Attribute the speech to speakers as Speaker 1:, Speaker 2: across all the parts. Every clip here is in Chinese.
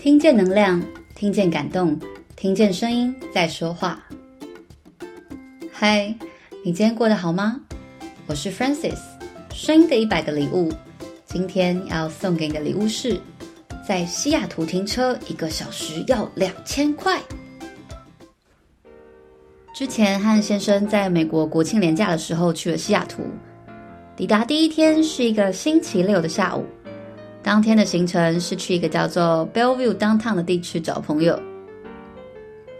Speaker 1: 听见能量，听见感动，听见声音在说话。嗨，你今天过得好吗？我是 Francis，声音的一百个礼物。今天要送给你的礼物是，在西雅图停车一个小时要两千块。之前和先生在美国国庆连假的时候去了西雅图，抵达第一天是一个星期六的下午。当天的行程是去一个叫做 Bellevue Downtown 的地区找朋友。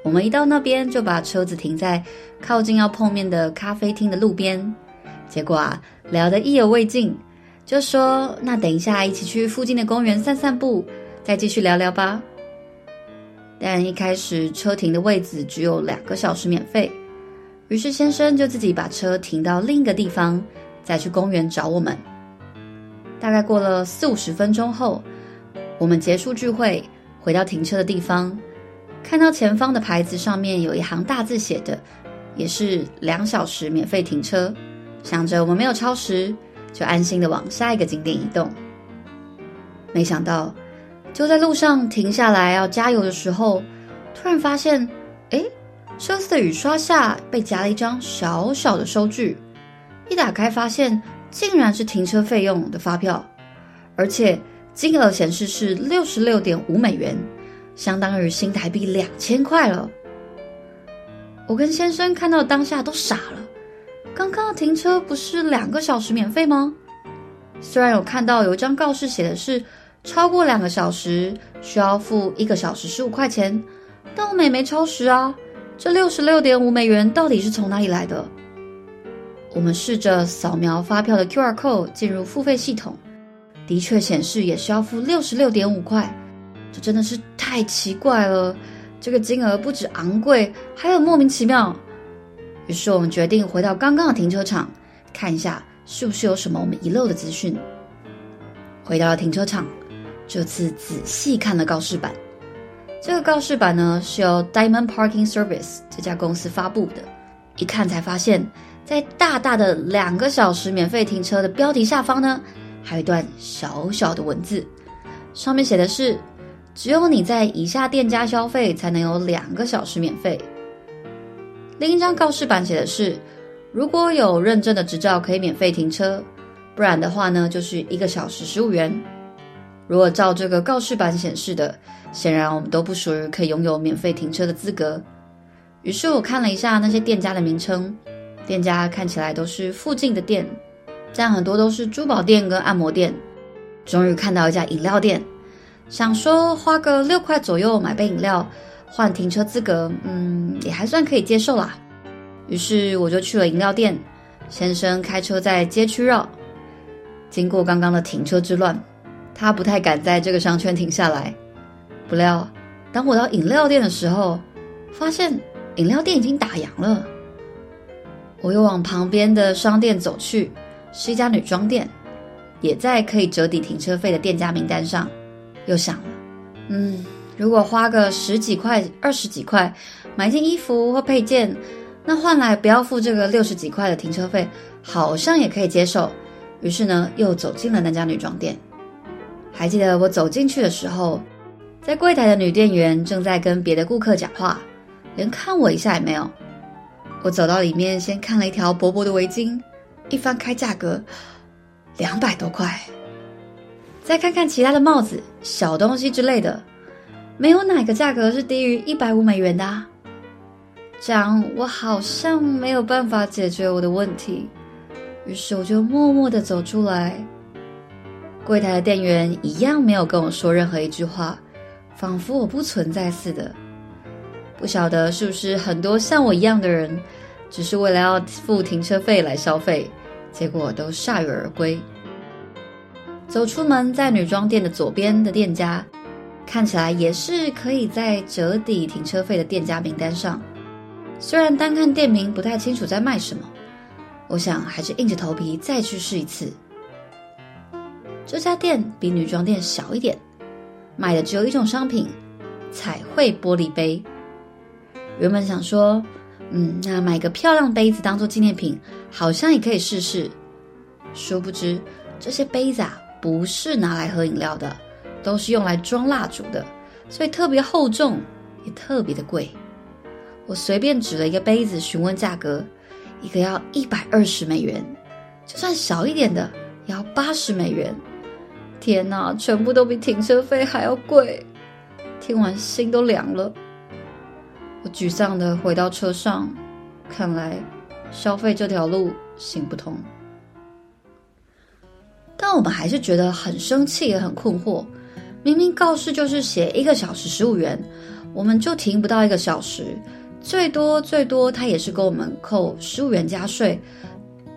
Speaker 1: 我们一到那边就把车子停在靠近要碰面的咖啡厅的路边。结果啊，聊得意犹未尽，就说那等一下一起去附近的公园散散步，再继续聊聊吧。但一开始车停的位置只有两个小时免费，于是先生就自己把车停到另一个地方，再去公园找我们。大概过了四五十分钟后，我们结束聚会，回到停车的地方，看到前方的牌子上面有一行大字写的，也是两小时免费停车。想着我们没有超时，就安心的往下一个景点移动。没想到，就在路上停下来要加油的时候，突然发现，诶，车子的雨刷下被夹了一张小小的收据。一打开，发现。竟然是停车费用的发票，而且金额显示是六十六点五美元，相当于新台币两千块了。我跟先生看到当下都傻了，刚刚停车不是两个小时免费吗？虽然有看到有一张告示写的是超过两个小时需要付一个小时十五块钱，但我们也没超时啊，这六十六点五美元到底是从哪里来的？我们试着扫描发票的 QR code 进入付费系统，的确显示也需要付六十六点五块，这真的是太奇怪了。这个金额不止昂贵，还有莫名其妙。于是我们决定回到刚刚的停车场，看一下是不是有什么我们遗漏的资讯。回到了停车场，这次仔细看了告示板。这个告示板呢是由 Diamond Parking Service 这家公司发布的，一看才发现。在大大的两个小时免费停车的标题下方呢，还有一段小小的文字，上面写的是：只有你在以下店家消费才能有两个小时免费。另一张告示板写的是：如果有认证的执照可以免费停车，不然的话呢，就是一个小时十五元。如果照这个告示板显示的，显然我们都不属于可以拥有免费停车的资格。于是我看了一下那些店家的名称。店家看起来都是附近的店，但很多都是珠宝店跟按摩店。终于看到一家饮料店，想说花个六块左右买杯饮料换停车资格，嗯，也还算可以接受啦。于是我就去了饮料店，先生开车在街区绕。经过刚刚的停车之乱，他不太敢在这个商圈停下来。不料，当我到饮料店的时候，发现饮料店已经打烊了。我又往旁边的商店走去，是一家女装店，也在可以折抵停车费的店家名单上。又想了，嗯，如果花个十几块、二十几块买件衣服或配件，那换来不要付这个六十几块的停车费，好像也可以接受。于是呢，又走进了那家女装店。还记得我走进去的时候，在柜台的女店员正在跟别的顾客讲话，连看我一下也没有。我走到里面，先看了一条薄薄的围巾，一翻开价格，两百多块。再看看其他的帽子、小东西之类的，没有哪个价格是低于一百五美元的啊。这样我好像没有办法解决我的问题，于是我就默默的走出来。柜台的店员一样没有跟我说任何一句话，仿佛我不存在似的。不晓得是不是很多像我一样的人，只是为了要付停车费来消费，结果都铩羽而归。走出门，在女装店的左边的店家，看起来也是可以在折抵停车费的店家名单上。虽然单看店名不太清楚在卖什么，我想还是硬着头皮再去试一次。这家店比女装店小一点，卖的只有一种商品——彩绘玻璃杯。原本想说，嗯，那买个漂亮杯子当做纪念品，好像也可以试试。殊不知，这些杯子啊，不是拿来喝饮料的，都是用来装蜡烛的，所以特别厚重，也特别的贵。我随便指了一个杯子询问价格，一个要一百二十美元，就算小一点的也要八十美元。天哪，全部都比停车费还要贵！听完心都凉了。我沮丧的回到车上，看来消费这条路行不通。但我们还是觉得很生气，也很困惑。明明告示就是写一个小时十五元，我们就停不到一个小时，最多最多他也是给我们扣十五元加税，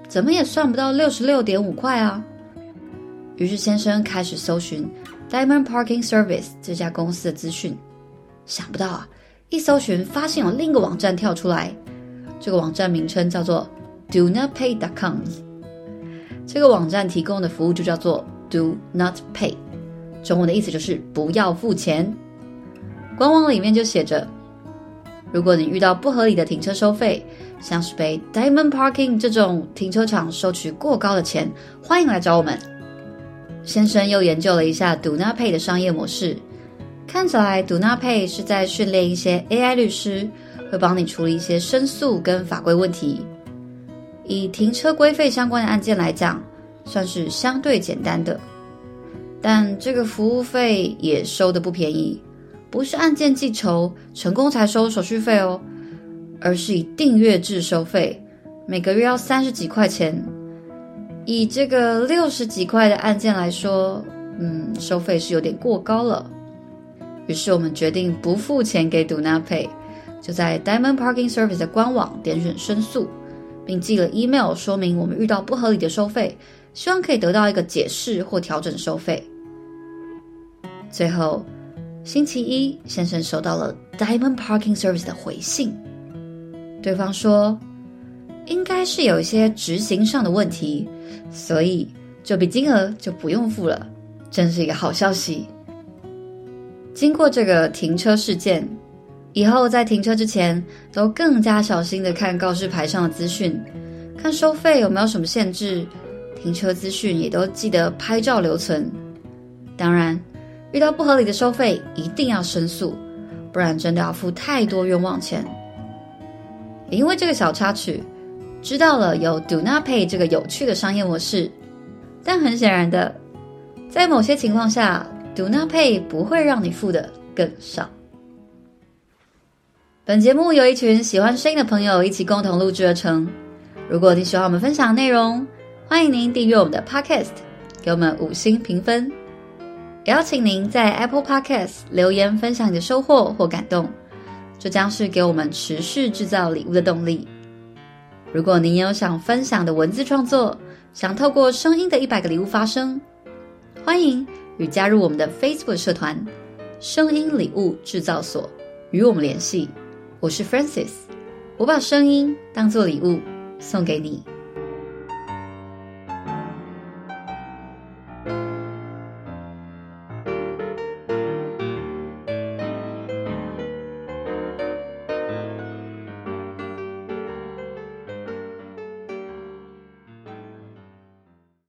Speaker 1: 怎么也算不到六十六点五块啊！于是先生开始搜寻 Diamond Parking Service 这家公司的资讯，想不到啊，一搜寻发现有另一个网站跳出来，这个网站名称叫做 do not pay. dot com。这个网站提供的服务就叫做 Do Not Pay，中文的意思就是不要付钱。官网里面就写着，如果你遇到不合理的停车收费，像是被 Diamond Parking 这种停车场收取过高的钱，欢迎来找我们。先生又研究了一下 Do Not Pay 的商业模式，看起来 Do Not Pay 是在训练一些 AI 律师，会帮你处理一些申诉跟法规问题。以停车规费相关的案件来讲，算是相对简单的，但这个服务费也收得不便宜，不是案件计酬成功才收手续费哦，而是以订阅制收费，每个月要三十几块钱。以这个六十几块的案件来说，嗯，收费是有点过高了。于是我们决定不付钱给 Do Not Pay，就在 Diamond Parking Service 的官网点选申诉。并寄了 email 说明我们遇到不合理的收费，希望可以得到一个解释或调整收费。最后，星期一先生收到了 Diamond Parking Service 的回信，对方说应该是有一些执行上的问题，所以这笔金额就不用付了，真是一个好消息。经过这个停车事件。以后在停车之前，都更加小心的看告示牌上的资讯，看收费有没有什么限制，停车资讯也都记得拍照留存。当然，遇到不合理的收费，一定要申诉，不然真的要付太多冤枉钱。也因为这个小插曲，知道了有 Do Not Pay 这个有趣的商业模式，但很显然的，在某些情况下，Do Not Pay 不会让你付的更少。本节目由一群喜欢声音的朋友一起共同录制而成。如果你喜欢我们分享的内容，欢迎您订阅我们的 Podcast，给我们五星评分。也邀请您在 Apple Podcast 留言分享你的收获或感动，这将是给我们持续制造礼物的动力。如果您有想分享的文字创作，想透过声音的一百个礼物发声，欢迎与加入我们的 Facebook 社团“声音礼物制造所”，与我们联系。我是 Francis，我把声音当做礼物送给你。